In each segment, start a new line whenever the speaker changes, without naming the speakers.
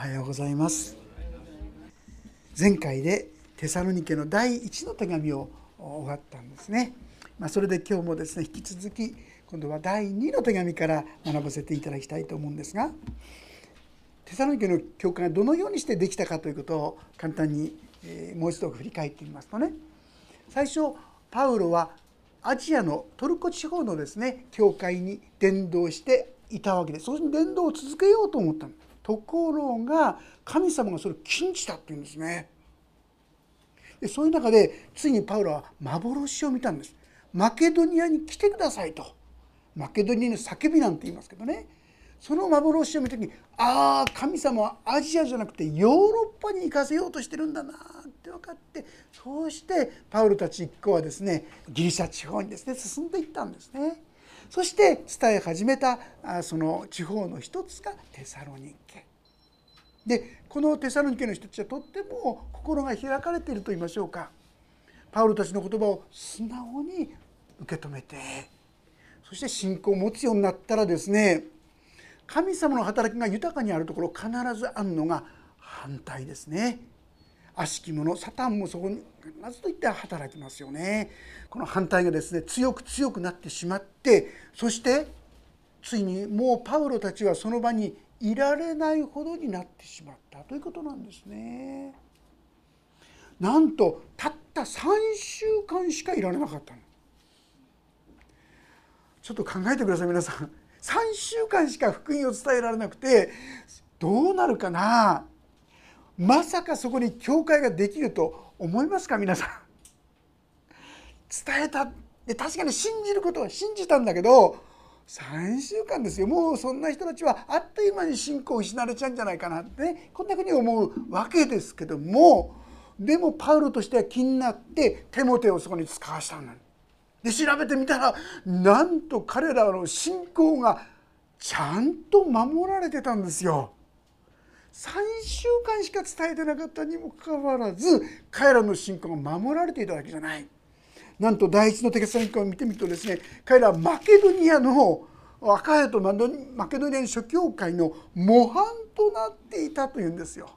おはようございます。前回でテサロニケの第一の手紙を終わったんですね、まあ、それで今日もですね引き続き今度は第2の手紙から学ばせていただきたいと思うんですがテサロニケの教会がどのようにしてできたかということを簡単にもう一度振り返ってみますとね。最初パウロはアジアのトルコ地方のですね教会に伝道していたわけでその伝道を続けようと思ったの。ところが神様がそれを禁じたっていうんですね。でそういう中でついにパウロは幻を見たんです。マケドニアに来てくださいと。マケドニアの叫びなんて言いますけどね。その幻を見た時にああ神様はアジアじゃなくてヨーロッパに行かせようとしてるんだなって分かってそうしてパウロたち一行はですねギリシャ地方にですね進んでいったんですね。そして伝え始めたその地方の一つがテサロニケ。でこのテサロニケの人たちはとっても心が開かれていると言いましょうかパウロたちの言葉を素直に受け止めてそして信仰を持つようになったらですね神様の働きが豊かにあるところ必ずあるのが反対ですね悪しき者サタンもそこに必ずといって働きますよねこの反対がですね強く強くなってしまってそしてついにもうパウロたちはその場にいられないほどになってしまったということなんですね。なんとたった3週間しかいられなかったの。ちょっと考えてください皆さん。3週間しか福音を伝えられなくてどうなるかな？まさかそこに教会ができると思いますか皆さん？伝えた確かに信じることは信じたんだけど3週間ですよ。もうそんな人たちはあっという間に信仰を失われちゃうんじゃないかなってねこんなふうに思うわけですけどもでもパウロとしては気になってテモテをそこに使わしたんだ。で調べてみたらなんと彼らの信仰がちゃんと守られてたんですよ。3週間しか伝えてなかったにもかかわらず彼らの信仰が守られていただけじゃない。なんと第一のテキサロニカを見てみるとですね彼らはマケドニアのアカヤとマケドニアの諸教会の模範となっていたというんですよ。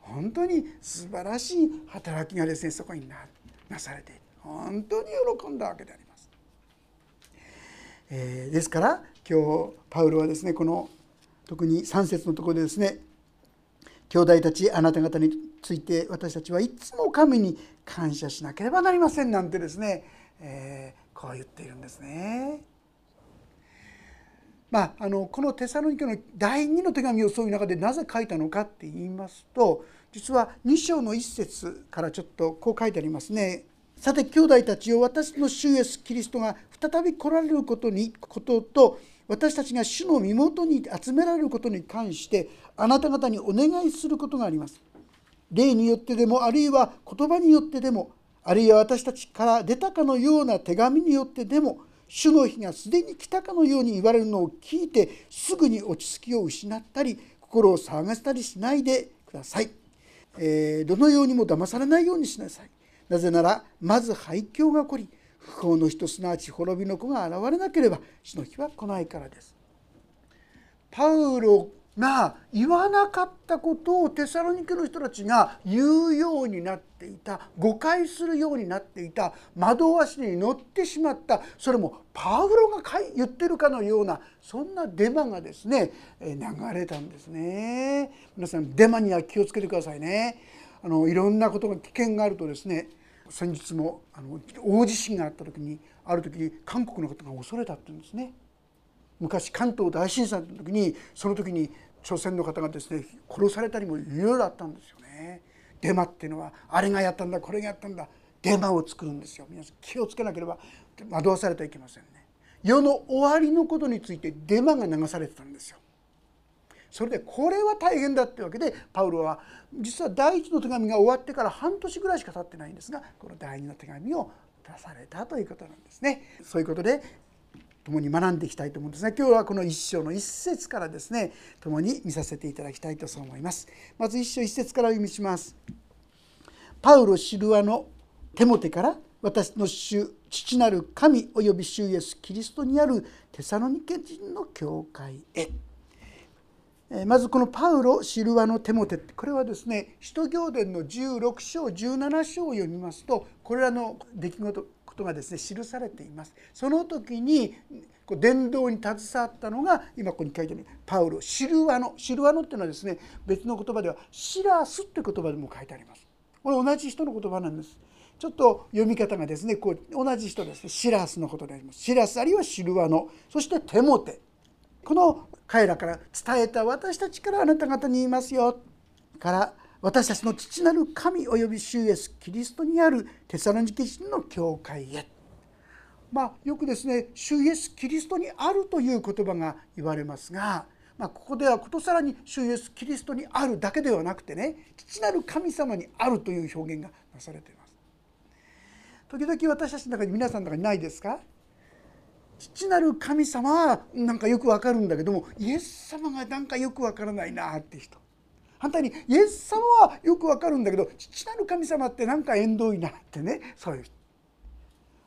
本当に素晴らしい働きがですねそこになされている本当に喜んだわけであります。えー、ですから今日パウロはですねこの特に3節のところでですね兄弟たちあなた方について私たちはいつも神に感謝しなければなりませんなんてですね、えー、こう言っているんですね。まあ、あのこのテサロニケの第2の手紙をそういう中でなぜ書いたのかって言いますと実は2章の1節からちょっとこう書いてありますね。さて兄弟たちを私の主イエスキリストが再び来られることにことと私たちが主の身元に集められることに関してあなた方にお願いすることがあります。霊によってでもあるいは言葉によってでもあるいは私たちから出たかのような手紙によってでも主の日がすでに来たかのように言われるのを聞いてすぐに落ち着きを失ったり心を騒がせたりしないでください。えー、どのようにも騙されないようにしなさい。なぜならまず廃墟が起こり不幸の人すなわち滅びの子が現れなければ死の日は来ないからです。パウロが言わなかったことをテサロニケの人たちが言うようになっていた誤解するようになっていた惑わしに乗ってしまったそれもパウロが言ってるかのようなそんなデマがですね流れたんですね。皆さんデマには気をつけてくださいね。あのいろんなことが危険があるとですね先日もあの大地震があった時にある時韓国の方が恐れたって言うんですね。昔関東大震災の時にその時に朝鮮の方がですね殺されたりもいろいろあったんですよね。デマっていうのはあれがやったんだこれがやったんだデマを作るんですよ。皆さん気をつけなければ惑わされてはいけませんね。世の終わりのことについてデマが流されてたんですよ。それでこれは大変だってわけでパウロは実は第一の手紙が終わってから半年ぐらいしか経ってないんですがこの第二の手紙を出されたということなんですね。そういうことで共に学んでいきたいと思うんですが今日はこの一章の一節からですね共に見させていただきたいとそう思います。まず一章一節からお読みします。パウロ・シルアのテモテから私の主父なる神および主イエスキリストにあるテサロニケ人の教会へ。まずこのパウロ・シルワのテモテこれはですね使徒行伝の16章17章を読みますとこれらの出来事ことがですね記されています。その時に伝道に携わったのが今ここに書いてあるパウロシルワノシルワノっていうのはですね別の言葉ではシラスっていう言葉でも書いてあります。これ同じ人の言葉なんです。ちょっと読み方がですねこう同じ人ですねシラスのことであります。シラスあるいはシルワノそしてテモテこの彼らから伝えた私たちからあなた方に言いますよ。から私たちの父なる神および主イエスキリストにあるテサロニケ人の教会へ。まあよくですね主イエスキリストにあるという言葉が言われますが、まあ、ここではことさらに主イエスキリストにあるだけではなくてね父なる神様にあるという表現がなされています。時々私たちの中に皆さんの中にないですか？父なる神様はなんかよくわかるんだけどもイエス様がなんかよくわからないなって人反対にイエス様はよくわかるんだけど父なる神様ってなんか縁遠いなってねそういう人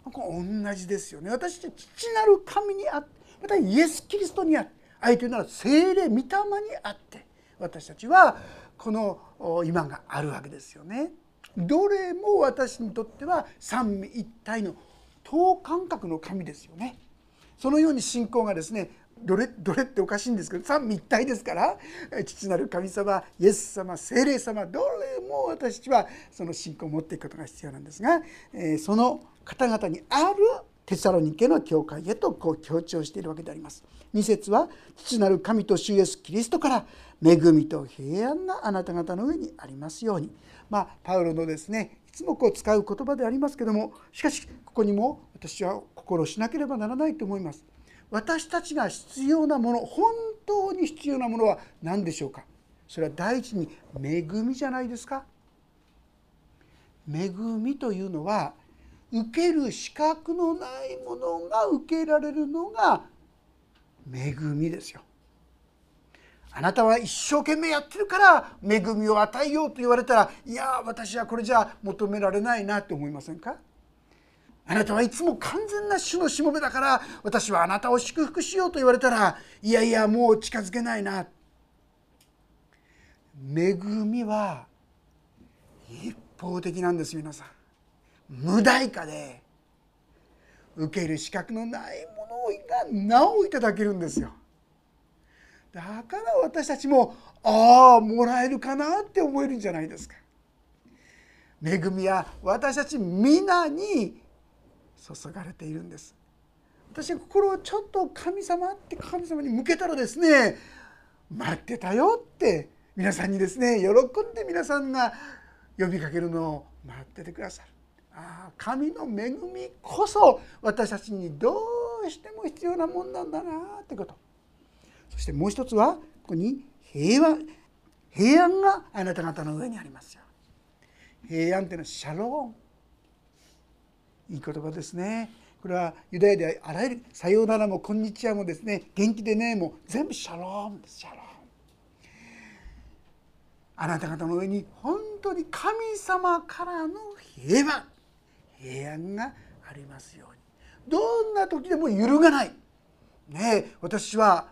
同じですよね私たち父なる神にあってまたイエス・キリストにあって相手なら精霊御霊にあって私たちはこの今があるわけですよね。どれも私にとっては三位一体の等間隔の神ですよね。そのように信仰がですねどれどれっておかしいんですけど三位一体ですから父なる神様イエス様精霊様どれも私たちはその信仰を持っていくことが必要なんですが、えその方々にあるテサロニケの教会へとこう強調しているわけであります。2節は父なる神と主イエスキリストから恵みと平安があなた方の上にありますように。まあパウロのですねつもこう使う言葉でありますけどもしかしここにも私は心しなければならないと思います。私たちが必要なもの本当に必要なものは何でしょうか？それは第一に恵みじゃないですか？恵みというのは受ける資格のないものが受けられるのが恵みですよ。あなたは一生懸命やってるから恵みを与えようと言われたらいや私はこれじゃ求められないなって思いませんか？あなたはいつも完全な主のしもべだから私はあなたを祝福しようと言われたらいやいやもう近づけないな。恵みは一方的なんです皆さん。無代価で受ける資格のないものがなおいただけるんですよ。だから私たちもああもらえるかなって思えるんじゃないですか。恵みは私たち皆に注がれているんです。私は心をちょっと神様って神様に向けたらですね待ってたよって皆さんにですね喜んで皆さんが呼びかけるのを待っててくださる。ああ神の恵みこそ私たちにどうしても必要なもんなんだなってこと。そしてもう一つはここに平和平安があなた方の上にありますよ。平安っていうのはシャローン。いい言葉ですね。これはユダヤではあらゆる「さようなら」も「こんにちは」もですね「元気でね」もう全部シャロームです。シャロームあなた方の上に本当に神様からの平和平安がありますように。どんな時でも揺るがない。ね私は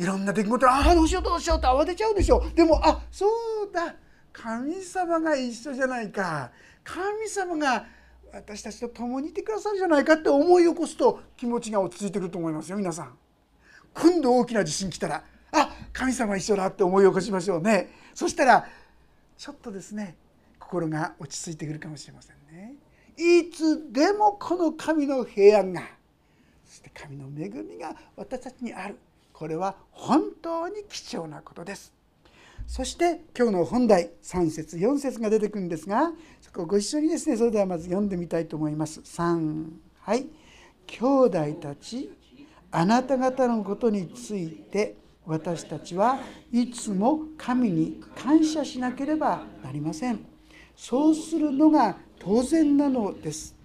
いろんな出来事ああどうしようどうしようと慌てちゃうでしょ。でもあそうだ。神様が一緒じゃないか。神様が私たちと共にいてくださるじゃないかって思い起こすと気持ちが落ち着いてくると思いますよ皆さん。今度大きな地震来たらあ神様一緒だって思い起こしましょうね。そしたらちょっとですね心が落ち着いてくるかもしれませんね。いつでもこの神の平安がそして神の恵みが私たちにある。これは本当に貴重なことですそして今日の本題3節4節が出てくるんですがそこをご一緒にですねそれではまず読んでみたいと思います。3はい兄弟たちあなた方のことについて私たちはいつも神に感謝しなければなりません。そうするのが当然なのです。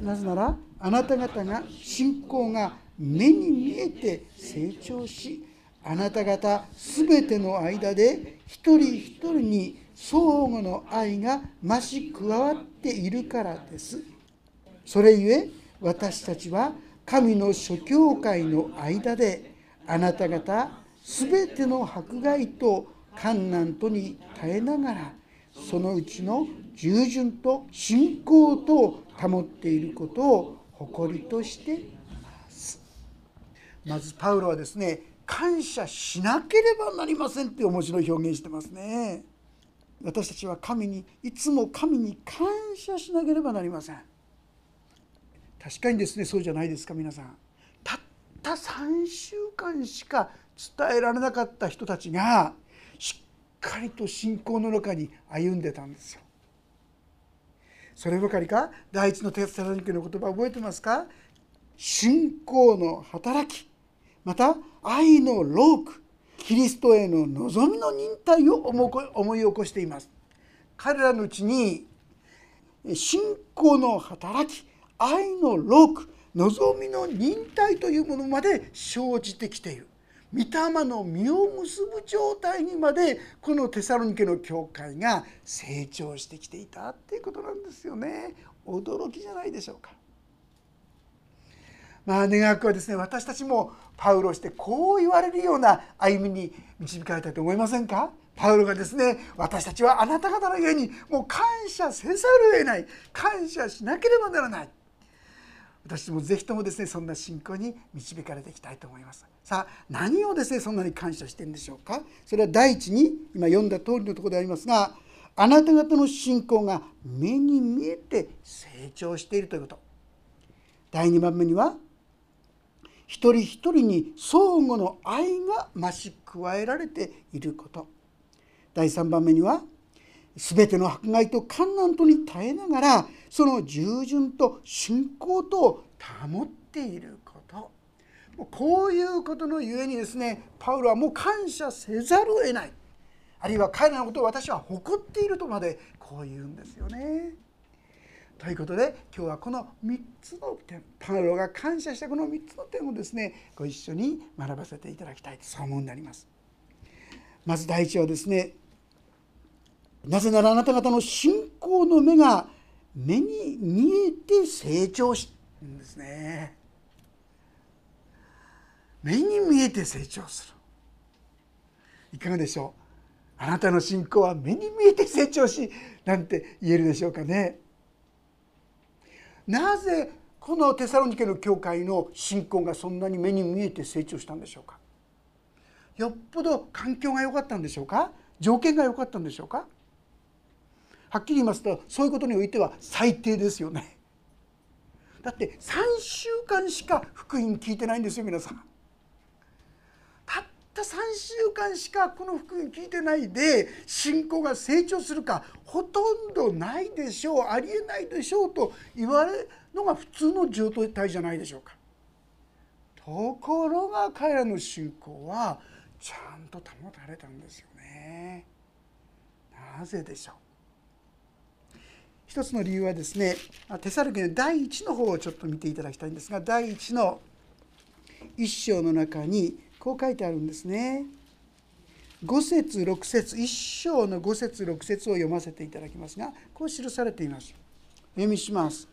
なぜならあなた方が信仰が目に見えて成長しあなた方すべての間で一人一人に相互の愛が増し加わっているからです。それゆえ私たちは神の諸教会の間であなた方全ての迫害と困難とに耐えながらそのうちの従順と信仰とを保っていることを誇りとしてまずパウロはですね感謝しなければなりませんって面白い表現してますね。私たちは神にいつも神に感謝しなければなりません。確かにですねそうじゃないですか皆さん。たった3週間しか伝えられなかった人たちがしっかりと信仰の中に歩んでたんですよ。そればかりか？第一のテスタロニケの言葉覚えてますか？信仰の働き。また愛のロークキリストへの望みの忍耐を思い起こしています。彼らのうちに信仰の働き愛のローク望みの忍耐というものまで生じてきている。御霊の実を結ぶ状態にまでこのテサロニケの教会が成長してきていたっていうことなんですよね。驚きじゃないでしょうか。まあ願わくはですね私たちもパウロしてこう言われるような歩みに導かれたと思いませんか？パウロがですね私たちはあなた方の家にもう感謝せざるを得ない。感謝しなければならない。私もぜひともですねそんな信仰に導かれていきたいと思います。さあ何をですねそんなに感謝してるんでしょうか？それは第一に今読んだ通りのところでありますがあなた方の信仰が目に見えて成長しているということ。第2番目には一人一人に相互の愛が増し加えられていること。第3番目には全ての迫害と困難とに耐えながらその従順と信仰とを保っていること。こういうことのゆえにですねパウロはもう感謝せざるを得ない。あるいは彼らのことを私は誇っているとまでこう言うんですよね。ということで今日はこの3つの点パウロが感謝したこの3つの点をですねご一緒に学ばせていただきたいとそう思うになります。まず第一はですねなぜならあなた方の信仰の目が目に見えて成長しるんですね。目に見えて成長する。いかがでしょう？あなたの信仰は目に見えて成長しなんて言えるでしょうかね。なぜこのテサロニケの教会の信仰がそんなに目に見えて成長したんでしょうか？よっぽど環境が良かったんでしょうか？条件が良かったんでしょうか？はっきり言いますとそういうことにおいては最低ですよね。だって3週間しか福音聞いてないんですよ皆さん。た3週間しかこの福音聞いてないで信仰が成長するかほとんどないでしょうありえないでしょうと言われるのが普通の状態じゃないでしょうか。ところが彼らの信仰はちゃんと保たれたんですよね。なぜでしょう？一つの理由はですねテサルケの第1の方をちょっと見ていただきたいんですが第1の1章の中にこう書いてあるんですね。5節6節1章の5節6節を読ませていただきますがこう記されています。読みします。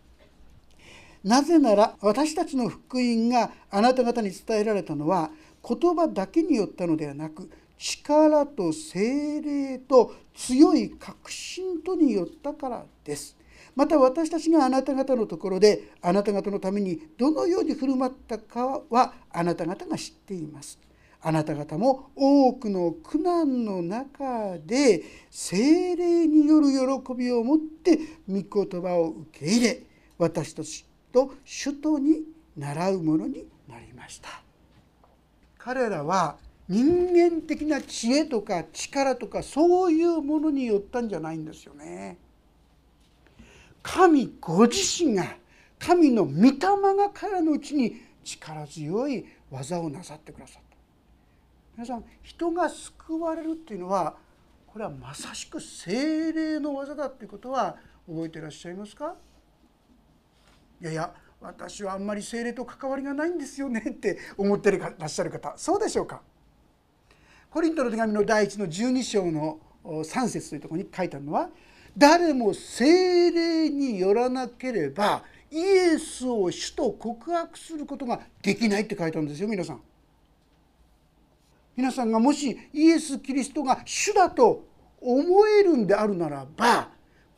なぜなら私たちの福音があなた方に伝えられたのは言葉だけによったのではなく力と精霊と強い確信とによったからです。また私たちがあなた方のところであなた方のためにどのように振る舞ったかはあなた方が知っています。あなた方も多くの苦難の中で精霊による喜びを持って御言葉を受け入れ私たちと首都に習うものになりました。彼らは人間的な知恵とか力とかそういうものによったんじゃないんですよね。神ご自身が神の御霊が彼のうちに力強い技をなさってくださった。皆さん人が救われるっていうのはこれはまさしく精霊の技だっていうことは覚えていらっしゃいますか？いやいや私はあんまり精霊と関わりがないんですよねって思ってらっしゃる方そうでしょうか？コリントの手紙の第一の12章の3節というところに書いてあるのは誰も精霊によらなければイエスを主と告白することができないって書いてあるんですよ皆さん。皆さんがもしイエス・キリストが主だと思えるんであるならば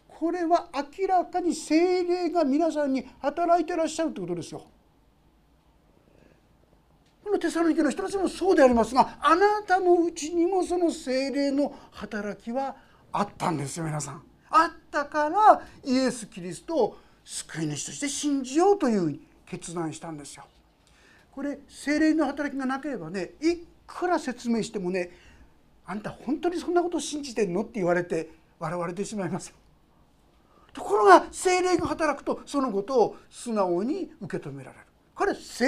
これは明らかに精霊が皆さんに働いてらっしゃるということですよ。このテサロニケの人たちもそうでありますがあなたのうちにもその精霊の働きはあったんですよ皆さん。あったからイエス・キリストを救い主として信じようという決断したんですよ。これ精霊の働きがなければねいくら説明してもねあんた本当にそんなこと信じてんのって言われて笑われてしまいますよ。ところが精霊が働くとそのことを素直に受け止められる。これ精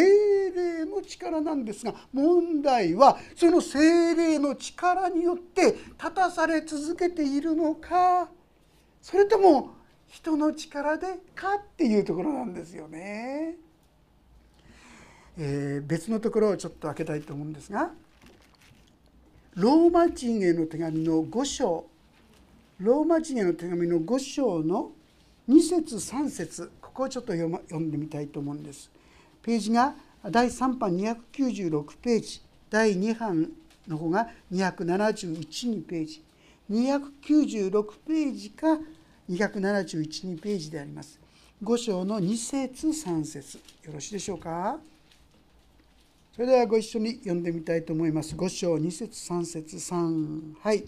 霊の力なんですが問題はその精霊の力によって立たされ続けているのかそれとも人の力でかっていうところなんですよね。えー、別のところをちょっと開けたいと思うんですがローマ人への手紙の5章ローマ人への手紙の5章の2節3節ここをちょっと読,、ま、読んでみたいと思うんです。ページが第3版296ページ第2版の方が271ページ296ページか271ページであります。5章の2節3節よろしいでしょうか？それではご一緒に読んでみたいと思います。5章2節3節3はい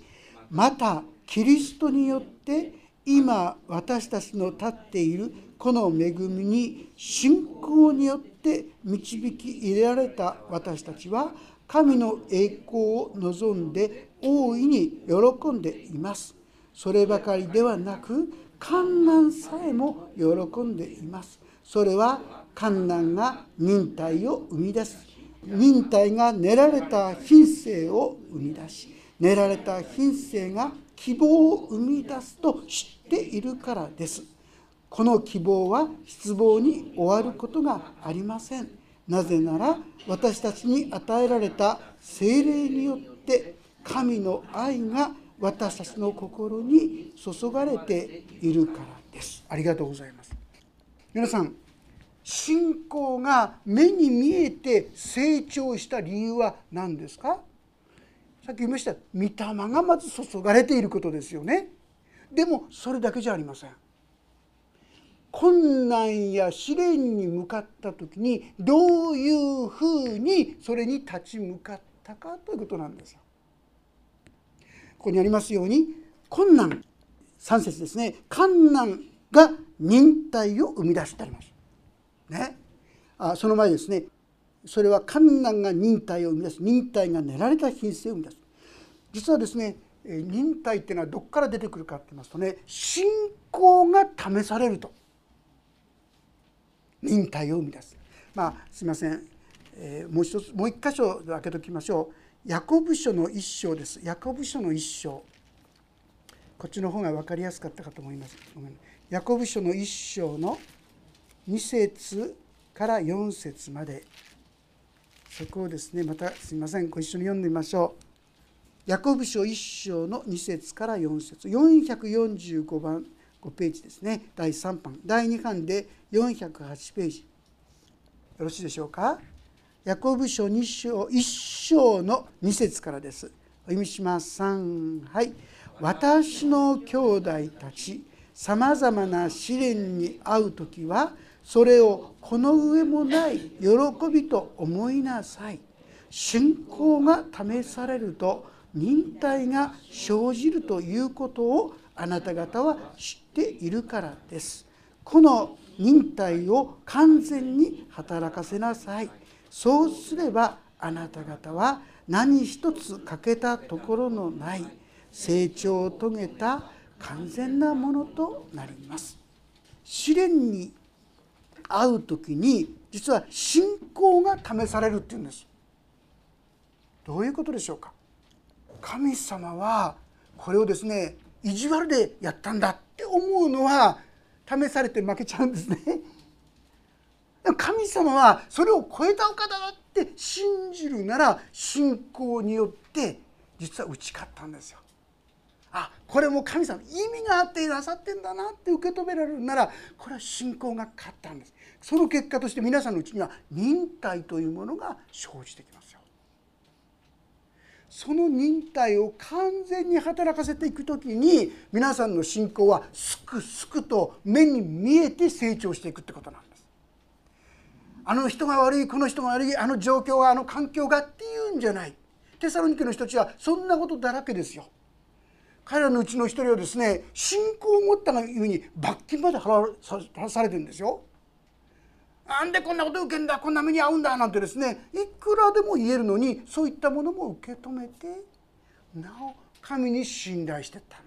またキリストによって今私たちの立っているこの恵みに信仰によって導き入れられた私たちは神の栄光を望んで大いに喜んでいます。そればかりではなく観難さえも喜んでいます。それは観難が忍耐を生み出す。忍耐が練られた品性を生み出し練られた品性が希望を生み出すと知っているからです。この希望は失望に終わることがありません。なぜなら私たちに与えられた精霊によって神の愛が私たちの心に注がれているからです。ありがとうございます。皆さん信仰が目に見えて成長した理由は何ですか？さっき言いました御霊がまず注がれていることですよね。でもそれだけじゃありません。困難や試練に向かった時にどういうふうにそれに立ち向かったかということなんですよ。ここにありますように困難3節ですね。困難が忍耐を生み出してあります。ね、あその前ですね。それは観難が忍耐を生み出す。忍耐が練られた品性を生み出す。実はですね忍耐っていうのはどこから出てくるかって言いますとね信仰が試されると。忍耐を生み出す。まあすいません、えー、もう一つもう一箇所開けときましょう。ヤコブ書の一章です。ヤコブ書の一章。こっちの方が分かりやすかったかと思います。ヤコブ書の一章の2節から4節まで。そこをですねまたすみません。ご一緒に読んでみましょう。ヤコブ書1章の2節から4節。445番5ページですね。第3版。第2版で408ページ。よろしいでしょうか？ヤコブ書2章1章の2節からです。お読みします。3はい。私の兄弟たちさまざまな試練に遭う時はそれをこの上もない喜びと思いなさい。信仰が試されると忍耐が生じるということをあなた方は知っているからです。この忍耐を完全に働かせなさい。そうすればあなた方は何一つ欠けたところのない成長を遂げた完全なものとなります。試練に会う時に実は信仰が試されるっていうんです。どういうことでしょうか。神様はこれをですね意地悪でやったんだって思うのは試されて負けちゃうんですね。神様はそれを超えたお方だって信じるなら信仰によって実は打ち勝ったんですよ。あこれも神様意味があってなさってんだなって受け止められるならこれは信仰が勝ったんです。その結果として皆さんのうちには忍耐というものが生じてきますよ。その忍耐を完全に働かせていく時に皆さんの信仰はすくすくと目に見えて成長していくってことなんです。あの人が悪いこの人が悪いあの状況があの環境がっていうんじゃないテサロニケの人たちはそんなことだらけですよ。彼らのうちの一人はですね信仰を持ったがゆえに罰金まで払わされてるんですよ。なんでこんなこと受けんだこんな目に遭うんだなんてですねいくらでも言えるのにそういったものも受け止めてなお神に信頼してった。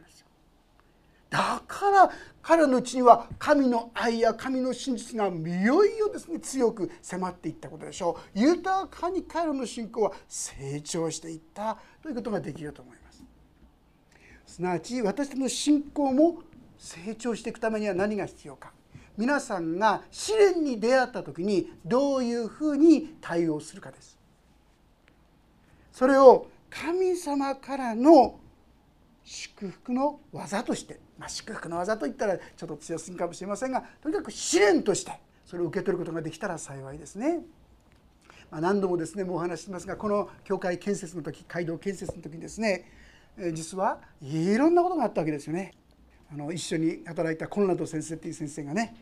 だから彼のうちには神の愛や神の真実がいよいよですね強く迫っていったことでしょう。豊かに彼の信仰は成長していったということができると思います。すなわち私たちの信仰も成長していくためには何が必要か。皆さんが試練に出会った時にどういうふうに対応するかです。それを神様からの祝福の技として、まあ、祝福の技といったらちょっと強すぎかもしれませんがとにかく試練としてそれを受け取ることができたら幸いですね。まあ、何度もですねもうお話してますがこの教会建設の時街道建設の時にですね実はいろんなことがあったわけですよね。あの一緒に働いたコンラド先生っていう先生がね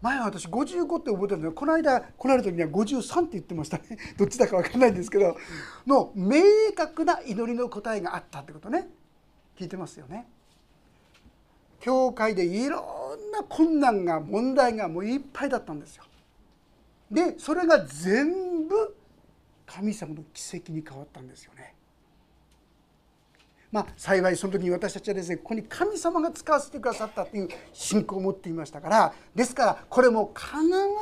前は私55って覚えてるんですけこの間来られた時には53って言ってましたね どっちだか分かんないんですけどの明確な祈りの答えがあったってことね聞いてますよね。教会でいろんな困難が問題がもういっぱいだったんですよ。でそれが全部神様の奇跡に変わったんですよね。まあ、幸いその時に私たちはですねここに神様が使わせてくださったという信仰を持っていましたからですからこれも必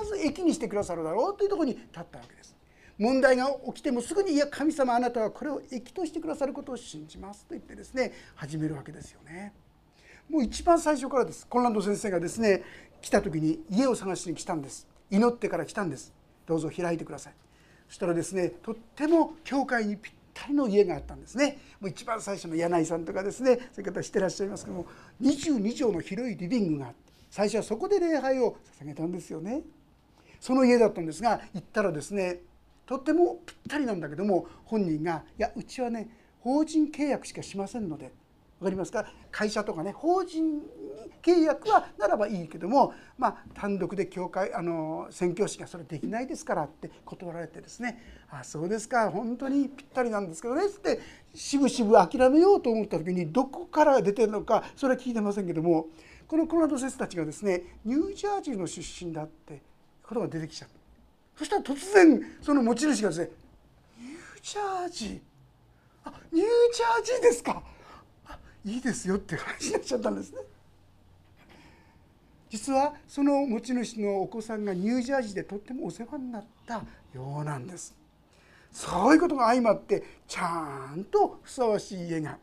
ず益にしてくださるだろうというとこに立ったわけです。問題が起きてもすぐに「いや神様あなたはこれを益としてくださることを信じます」と言ってですね始めるわけですよね。もう一番最初からです。コンランド先生がですね来た時に家を探しに来たんです。祈ってから来たんです。どうぞ開いてください。そしたらですねとっても教会にぴったりの家があったんですね。もう一番最初の柳井さんとかですねそういう方知ってらっしゃいますけども22畳の広いリビングがあって最初はそこで礼拝を捧げたんですよね。その家だったんですが行ったらですねとってもぴったりなんだけども本人が「いやうちはね法人契約しかしませんので」分かりますか？会社とかね法人契約はならばいいけども、まあ、単独で教会あの宣教師がそれできないですからって断られてですね「あそうですか本当にぴったりなんですけどね」ってしぶしぶ諦めようと思った時にどこから出てるのかそれは聞いてませんけどもこのコロナド先生たちがですねニュージャージーの出身だってことが出てきちゃった。そしたら突然その持ち主がですね「ニュージャージー？あニュージャージーですか？いいですよって話になっちゃったんですね。実はその持ち主のお子さんがニュージャージーでとってもお世話になったようなんです。そういうことが相まってちゃんとふさわしい家が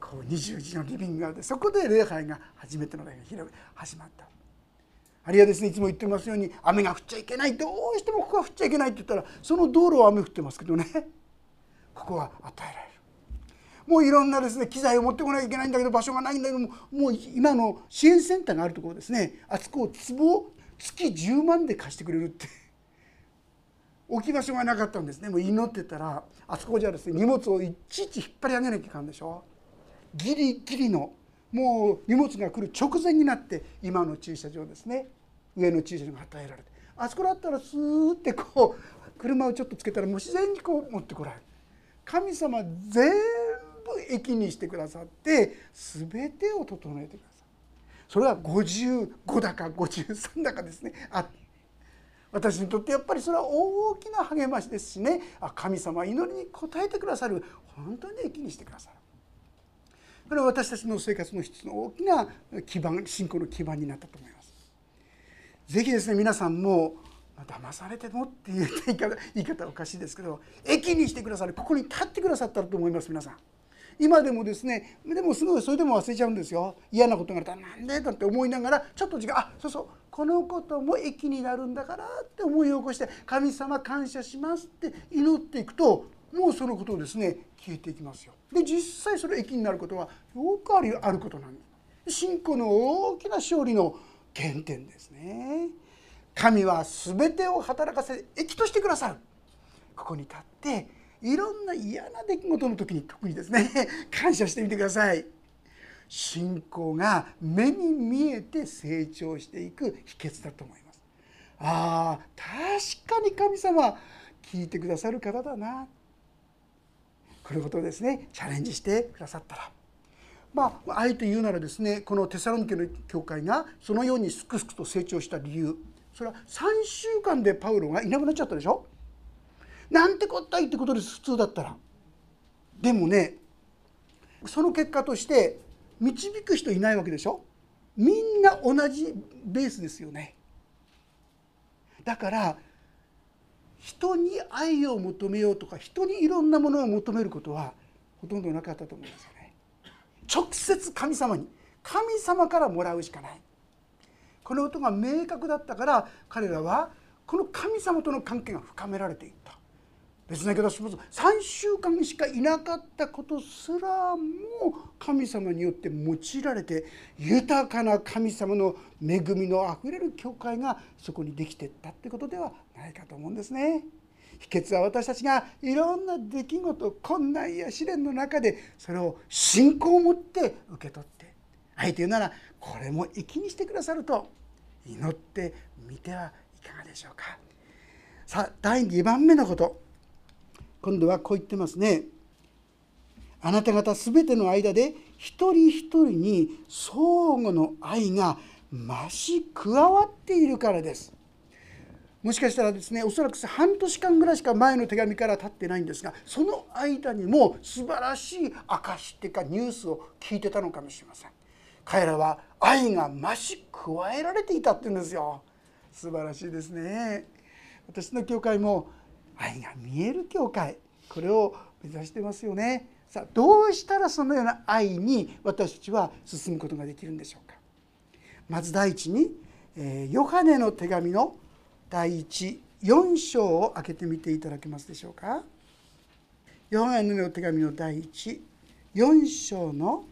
こう20時のリビングがあってそこで礼拝が初めての礼拝が始まった。あるいはですねいつも言ってますように雨が降っちゃいけないどうしてもここは降っちゃいけないって言ったらその道路は雨降ってますけどねここは与えられる。もういろんなですね機材を持ってこなきゃいけないんだけど場所がないんだけどももう今の支援センターがあるところですね。あそこを壺を月10万で貸してくれるって。置き場所がなかったんですね。もう祈ってたらあそこじゃですね荷物をいちいち引っ張り上げなきゃいかんでしょ。ギリギリのもう荷物が来る直前になって今の駐車場ですね。上の駐車場が与えられて。あそこだったらスーッてこう車をちょっとつけたらもう自然にこう持ってこられる。神様全益にしてくださって全てを整えてください。それは55だか53だかですね。あ私にとってやっぱりそれは大きな励ましですしね。あ神様祈りに応えてくださる。本当に益にしてくださる。これは私たちの生活の一つの大きな基盤信仰の基盤になったと思います。ぜひですね皆さんも騙されてもっていう言い方言い方おかしいですけど駅にしてくださる。ここに立ってくださったらと思います皆さん。今でもですねでもすぐそれでも忘れちゃうんですよ嫌なことがあったらなんで？だって思いながらちょっと時間あそうそうこのことも益になるんだからって思い起こして神様感謝しますって祈っていくともうそのことをですね消えていきますよ。で実際それ益になることはよくあるあることなんです。信仰の大きな勝利の原点ですね。神は全てを働かせ益としてくださる。ここに立っていろんな嫌な出来事の時に特にですね 感謝してみてください。信仰が目に見えて成長していく秘訣だと思います。ああ確かに神様聞いてくださる方だな。このことをですねチャレンジしてくださったら。まああえて言うならですねこのテサロニケの教会がそのようにすくすくと成長した理由。それは3週間でパウロがいなくなっちゃったでしょ？なんてこったいってことです普通だったら。でもねその結果として導く人いないわけでしょ？みんな同じベースですよね。だから人に愛を求めようとか人にいろんなものを求めることはほとんどなかったと思うんですよね。直接神様に神様からもらうしかない。このことが明確だったから彼らはこの神様との関係が深められていった。別な言い方します3週間しかいなかったことすらも神様によって用いられて豊かな神様の恵みのあふれる教会がそこにできていったってことではないかと思うんですね。秘訣は私たちがいろんな出来事困難や試練の中でそれを信仰を持って受け取って相手ならこれも粋にしてくださると祈ってみてはいかがでしょうか。さあ第2番目のこと今度はこう言ってますね。あなた方全ての間で一人一人に相互の愛が増し加わっているからです。もしかしたらですねおそらく半年間ぐらいしか前の手紙から経ってないんですがその間にも素晴らしい証っていうかニュースを聞いてたのかもしれません彼らは愛が増し加えられていたって言うんですよ素晴らしいですね私の教会も愛が見える教会。これを目指してますよね。さあどうしたらそのような愛に私たちは進むことができるんでしょうか。まず第一に、えヨハネの手紙の第一4章を開けてみていただけますでしょうか。ヨハネの手紙の第一4章の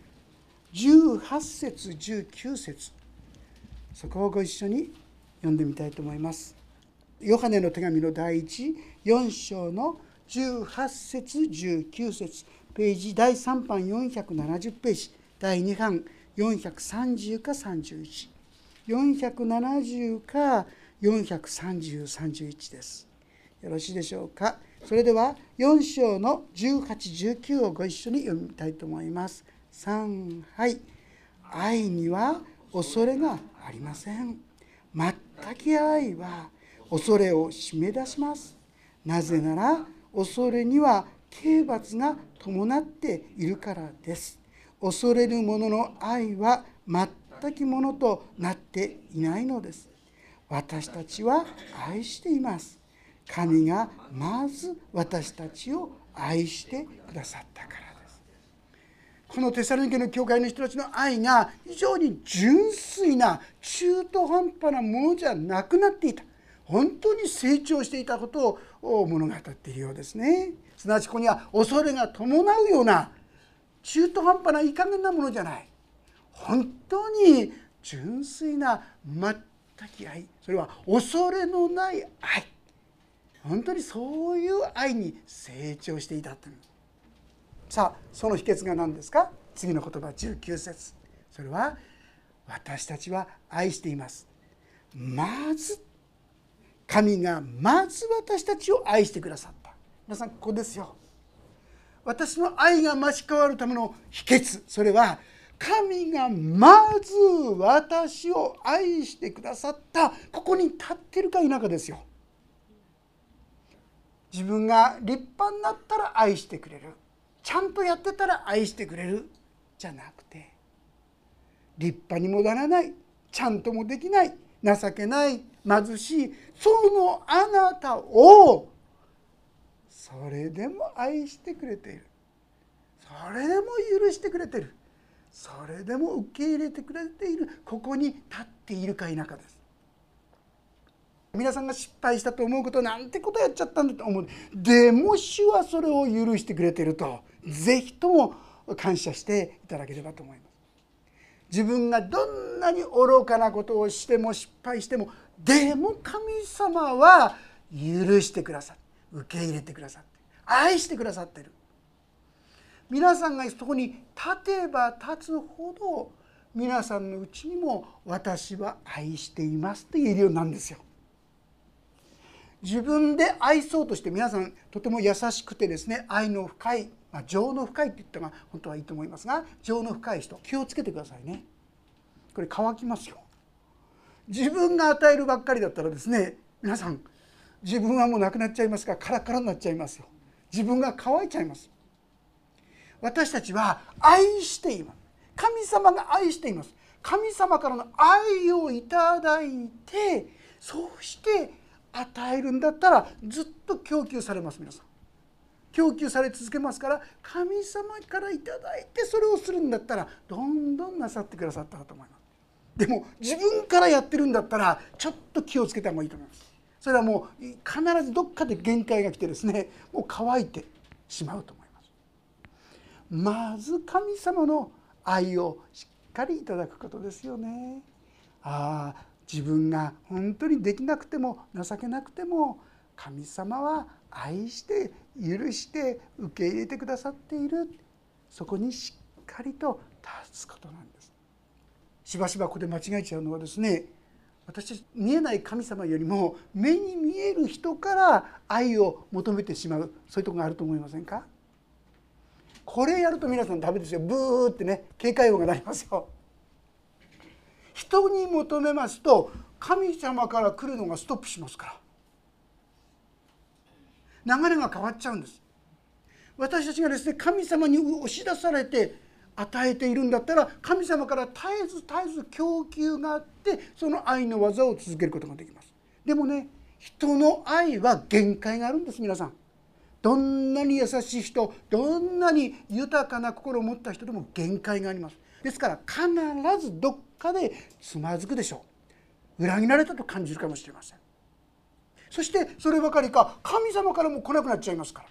18節19節。そこをご一緒に読んでみたいと思います。ヨハネの手紙の第一4章の18節19節ページ第3版470ページ第2版430か31470か43031です。よろしいでしょうか？それでは4章の1819をご一緒に読みたいと思います。3はい。愛には恐れがありません。全く愛は恐れを締め出します。なぜなら恐れには刑罰が伴っているからです。恐れる者の愛は全きものとなっていないのです。私たちは愛しています。神がまず私たちを愛してくださったからです。このテサロニケの教会の人たちの愛が非常に純粋な中途半端なものじゃなくなっていた。本当に成長していたことを物語っているようですね。すなわちここには恐れが伴うような中途半端ないい加減なものじゃない。本当に純粋な全き愛。それは恐れのない愛。本当にそういう愛に成長していたという。さあその秘訣が何ですか？次の言葉19節。それは私たちは愛しています。まず神がまず私たちを愛してくださった。皆さんここですよ。私の愛が増し変わるための秘訣。それは神がまず私を愛してくださった。ここに立ってるか否かですよ。自分が立派になったら愛してくれる。ちゃんとやってたら愛してくれる。じゃなくて立派にもならない。ちゃんともできない。情けない。貧しい。そのあなたをそれでも愛してくれている。それでも許してくれている。それでも受け入れてくれている。ここに立っているか否かです。皆さんが失敗したと思うことなんてことやっちゃったんだと思う。でも主はそれを許してくれていると。是非とも感謝していただければと思います。自分がどんなに愚かなことをしても失敗してもでも神様は許してくださって受け入れてくださって愛してくださってる。皆さんがそこに立てば立つほど皆さんのうちにも私は愛していますって言えるようなんですよ。自分で愛そうとして皆さんとても優しくてですね愛の深い、まあ、情の深いって言ったら本当はいいと思いますが情の深い人気をつけてくださいね。これ乾きますよ。自分が与えるばっかりだったらですね皆さん自分はもうなくなっちゃいますからカラカラになっちゃいますよ。自分が乾いちゃいます。私たちは愛しています。神様が愛しています。神様からの愛をいただいてそうして与えるんだったらずっと供給されます皆さん。供給され続けますから神様から頂いてそれをするんだったらどんどんなさってくださったらと思います。でも自分からやってるんだったらちょっと気をつけた方がいいと思います。それはもう必ずどっかで限界が来てですねもう乾いてしまうと思います。まず神様の愛をしっかりいただくことですよね。ああ自分が本当にできなくても情けなくても神様は愛して許して受け入れてくださっている。そこにしっかりと立つことなんです。しばしばここで間違えちゃうのはですね私見えない神様よりも目に見える人から愛を求めてしまうそういうとこがあると思いませんか？これやると皆さんダメですよ。ブーってね警戒音が鳴りますよ。人に求めますと神様から来るのがストップしますから。流れが変わっちゃうんです。私たちがですね神様に押し出されて与えているんだったら神様から絶えず絶えず供給があってその愛の技を続けることができます。でもね人の愛は限界があるんです皆さん。どんなに優しい人どんなに豊かな心を持った人でも限界があります。ですから必ずどっかでつまずくでしょう。裏切られたと感じるかもしれません。そしてそればかりか神様からも来なくなっちゃいますから。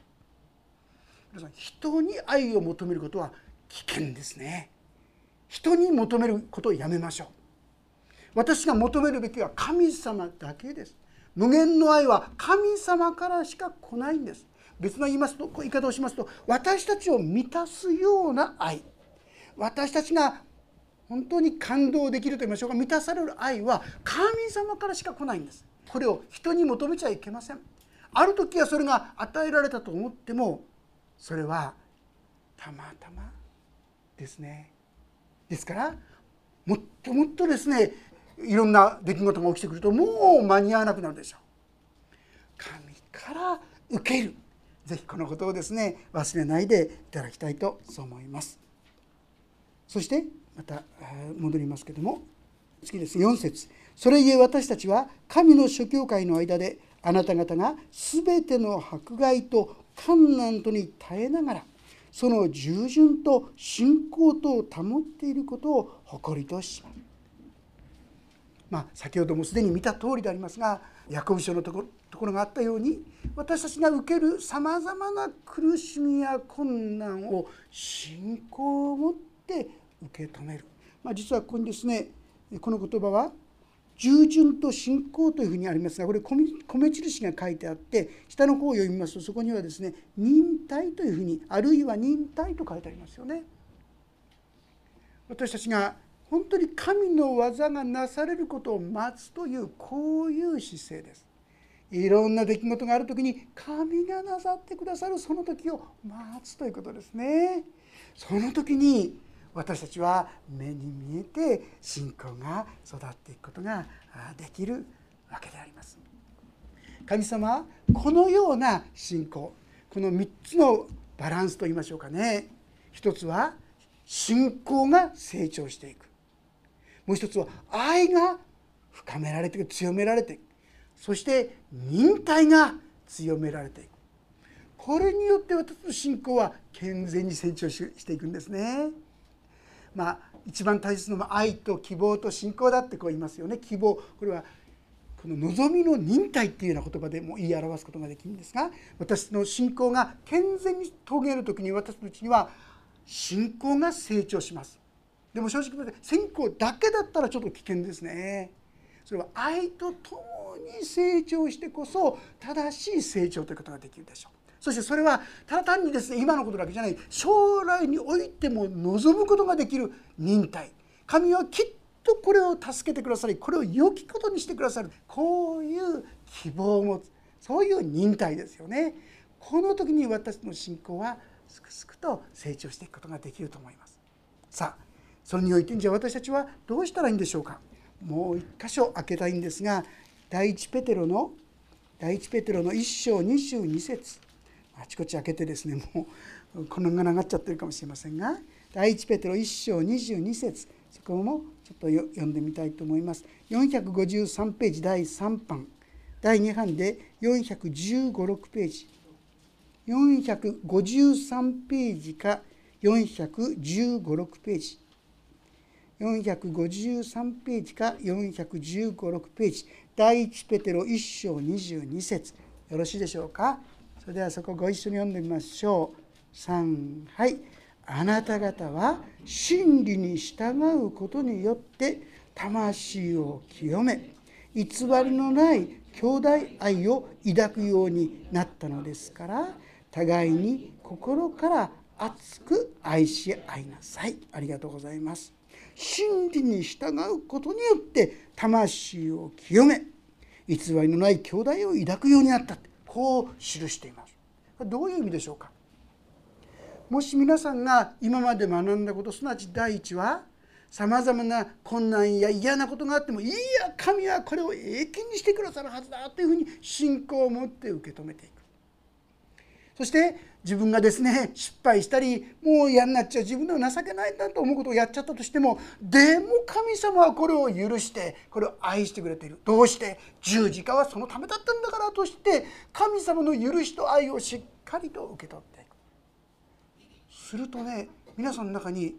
皆さん人に愛を求めることは危険ですね。人に求めることをやめましょう。私が求めるべきは神様だけです。無限の愛は神様からしか来ないんです。別の言いますと言い方をしますと私たちを満たすような愛。私たちが本当に感動できると言いましょうか。満たされる愛は神様からしか来ないんです。これを人に求めちゃいけません。ある時はそれが与えられたと思ってもそれはたまたまですね。ですからもっともっとですねいろんな出来事が起きてくるともう間に合わなくなるでしょう。神から受ける。ぜひこのことをですね忘れないでいただきたいとそう思います。そしてまた戻りますけども。次です。4節。それゆえ私たちは神の諸教会の間であなた方が全ての迫害と困難とに耐えながらその従順と信仰とを保っていることを誇りとします。まあ、先ほどもすでに見た通りでありますがヤコブ書のところところがあったように私たちが受けるさまざまな苦しみや困難を信仰を持って受け止める、まあ、実はここにですねこの言葉は従順と信仰というふうにありますがこれ米印が書いてあって下の方を読みますとそこにはですね忍耐というふうにあるいは忍耐と書いてありますよね。私たちが本当に神の技がなされることを待つというこういう姿勢です。いろんな出来事がある時に神がなさってくださるその時を待つということですね。その時に私たちは目に見えて信仰が育っていくことができるわけであります。神様はこのような信仰この3つのバランスといいましょうかね一つは信仰が成長していくもう一つは愛が深められていく強められていくそして忍耐が強められていくこれによって私の信仰は健全に成長していくんですね。まあ、一番大切なのは愛と希望と信仰だってこう言いますよね。希望これはこの望みの忍耐っていうような言葉でも言い表すことができるんですが私の信仰が健全に遂げる時に私のうちには信仰が成長します。でも正直言って信仰だけだったらちょっと危険ですね。それは愛とともに成長してこそ正しい成長ということができるでしょう。そしてそれはただ単にですね今のことだけじゃない将来においても望むことができる忍耐。神はきっとこれを助けてくださりこれを良きことにしてくださる。こういう希望を持つ。そういう忍耐ですよね。この時に私の信仰はすくすくと成長していくことができると思います。さあそれにおいてじゃあ私たちはどうしたらいいんでしょうか。もう一箇所開けたいんですが第一ペテロの第一ペテロの1章22節。あちこち開けてですねもうこのが長っちゃってるかもしれませんが第一ペテロ1章22節そこもちょっと読んでみたいと思います。453ページ第3版。第2版で4156ページ。453ページか4156ページ。453ページか415、6ページ。第一ペテロ1章22節。よろしいでしょうか？それではそこご一緒に読んでみましょう。3はい。あなた方は真理に従うことによって魂を清め偽りのない兄弟愛を抱くようになったのですから互いに心から熱く愛し合いなさい。ありがとうございます。真理に従うことによって魂を清め偽りのない兄弟を抱くようになったこう記しています。どういう意味でしょうか？もし皆さんが今まで学んだことすなわち第一はさまざまな困難や嫌なことがあってもいや神はこれを永久にしてくださるはずだというふうに信仰を持って受け止めていく。そして自分がですね失敗したりもう嫌になっちゃう自分では情けないんだと思うことをやっちゃったとしてもでも神様はこれを許してこれを愛してくれている。どうして？十字架はそのためだったんだからとして神様の許しと愛をしっかりと受け取っていく。するとね皆さんの中に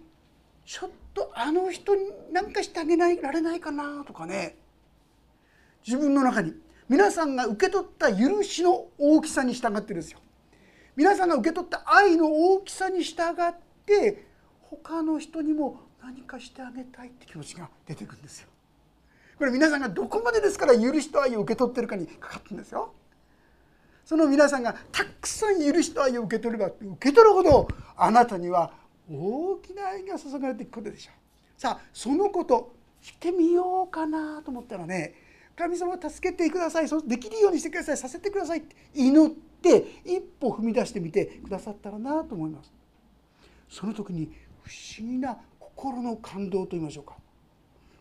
ちょっとあの人に何かしてあげないられないかなとかね自分の中に皆さんが受け取った許しの大きさに従ってるんですよ。皆さんが受け取った愛の大きさに従って他の人にも何かしてあげたいって気持ちが出てくるんですよ。これ皆さんがどこまでですから許しと愛を受け取ってるかにかかってるんですよ。その皆さんがたくさん許しと愛を受け取れば受け取るほどあなたには大きな愛が注がれていくことでしょう。さあそのことしてみようかなと思ったらね神様助けてくださいそうできるようにしてくださいさせてくださいって祈って一歩踏み出してみてくださったらなと思いますその時に不思議な心の感動と言いましょうか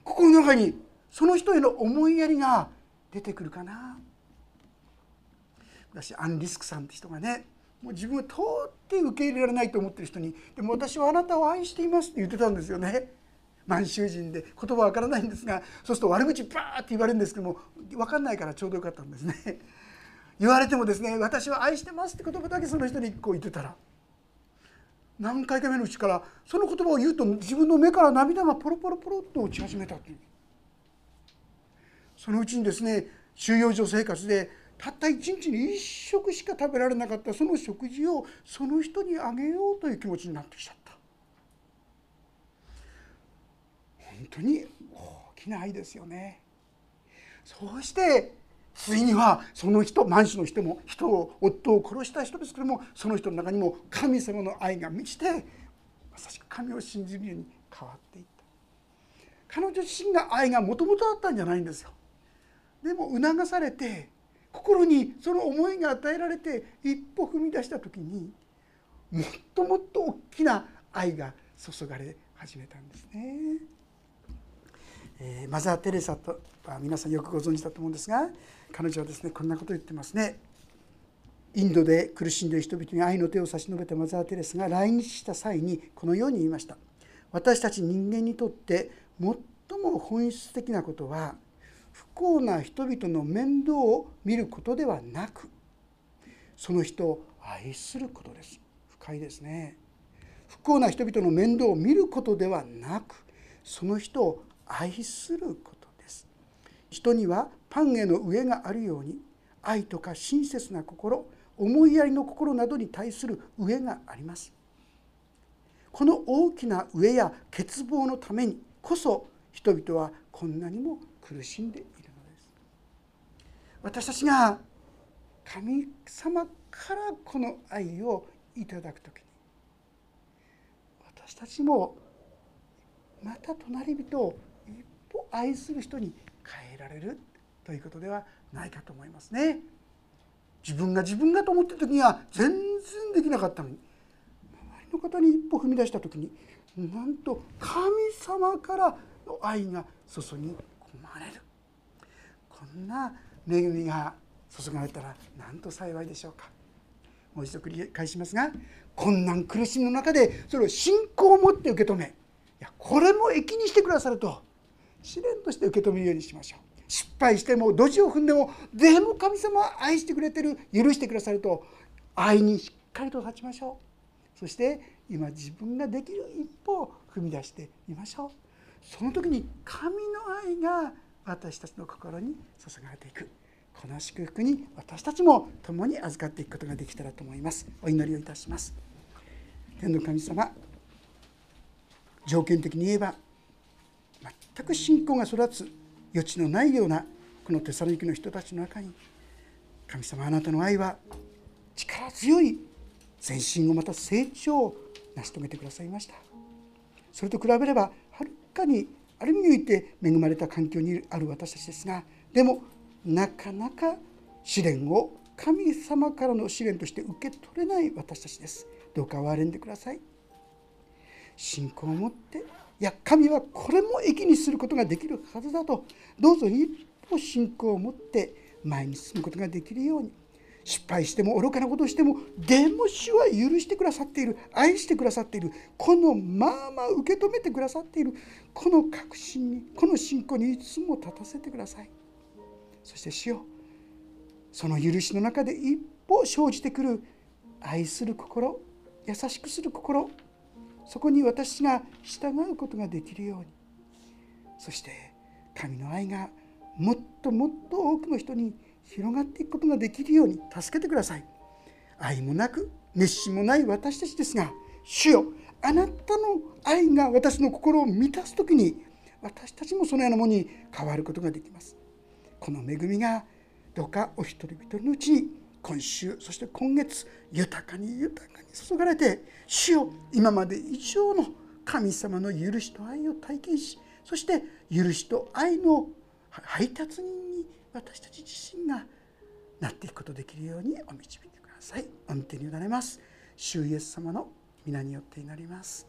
心の中にその人への思いやりが出てくるかな私アン・リスクさんって人がねもう自分は到底受け入れられないと思ってる人に「でも私はあなたを愛しています」って言ってたんですよね。満州人で言葉わからないんですがそうすると悪口バーって言われるんですけども分かんないからちょうどよかったんですね。言われてもですね私は愛してますって言葉だけその人にこう言ってたら何回か目のうちからその言葉を言うと自分の目から涙がポロポロポロっと落ち始めたという。そのうちにですね収容所生活でたった一日に1食しか食べられなかったその食事をその人にあげようという気持ちになってきちゃった。本当に大きな愛ですよね。そうしてついにはその人満州の人も人を夫を殺した人ですけどもその人の中にも神様の愛が満ちてまさしく神を信じるように変わっていった彼女自身が愛がもともとあったんじゃないんですよでも促されて心にその思いが与えられて一歩踏み出した時にもっともっと大きな愛が注がれ始めたんですね。えー、マザー・テレサとは皆さんよくご存知だと思うんですが彼女はですねこんなことを言ってますね。インドで苦しんでいる人々に愛の手を差し伸べたマザー・テレサが来日した際にこのように言いました。私たち人間にとって最も本質的なことは不幸な人々の面倒を見ることではなくその人を愛することです深いですね不幸な人々の面倒を見ることではなくその人を愛することです。人にはパンへの上があるように愛とか親切な心思いやりの心などに対する上があります。この大きな上や欠乏のためにこそ人々はこんなにも苦しんでいるのです。私たちが神様からこの愛をいただく時に私たちもまた隣人を一歩愛する人に変えられるということではないかと思いますね。自分が自分がと思ってる時には全然できなかったのに周りの方に一歩踏み出した時になんと神様からの愛が注ぎ込まれるこんな恵みが注がれたらなんと幸いでしょうかもう一度繰り返しますが困難苦しみの中でそれを信仰を持って受け止めいやこれも益にしてくださると試練として受け止めるようにしましょう。失敗してもドジを踏んでもでも神様は愛してくれてる。許してくださると愛にしっかりと立ちましょう。そして今自分ができる一歩を踏み出してみましょう。その時に神の愛が私たちの心に注がれていく。この祝福に私たちも共に預かっていくことができたらと思います。お祈りをいたします。天の神様条件的に言えば全く信仰が育つ余地のないようなこのテサロニキの人たちの中に神様あなたの愛は力強い前進をまた成長を成し遂げてくださいました。それと比べればはるかにある意味において恵まれた環境にある私たちですがでもなかなか試練を神様からの試練として受け取れない私たちです。どうか憐れんでください。信仰を持っていや神はこれも益にすることができるはずだと。どうぞ一歩信仰を持って前に進むことができるように。失敗しても愚かなことをしてもでも主は許してくださっている。愛してくださっている。このまあまあ受け止めてくださっている。この確信にこの信仰にいつも立たせてください。そして主よその許しの中で一歩生じてくる。愛する心優しくする心。そこに私が従うことができるように。そして神の愛がもっともっと多くの人に広がっていくことができるように助けてください。愛もなく熱心もない私たちですが主よあなたの愛が私の心を満たす時に私たちもそのようなものに変わることができます。この恵みがどうかお一人一人のうちに今週そして今月豊かに豊かに注がれて主よ今まで以上の神様の許しと愛を体験しそして許しと愛の配達人に私たち自身がなっていくことできるようにお導いてください。御手に委ねます。主イエス様の皆によって祈ります。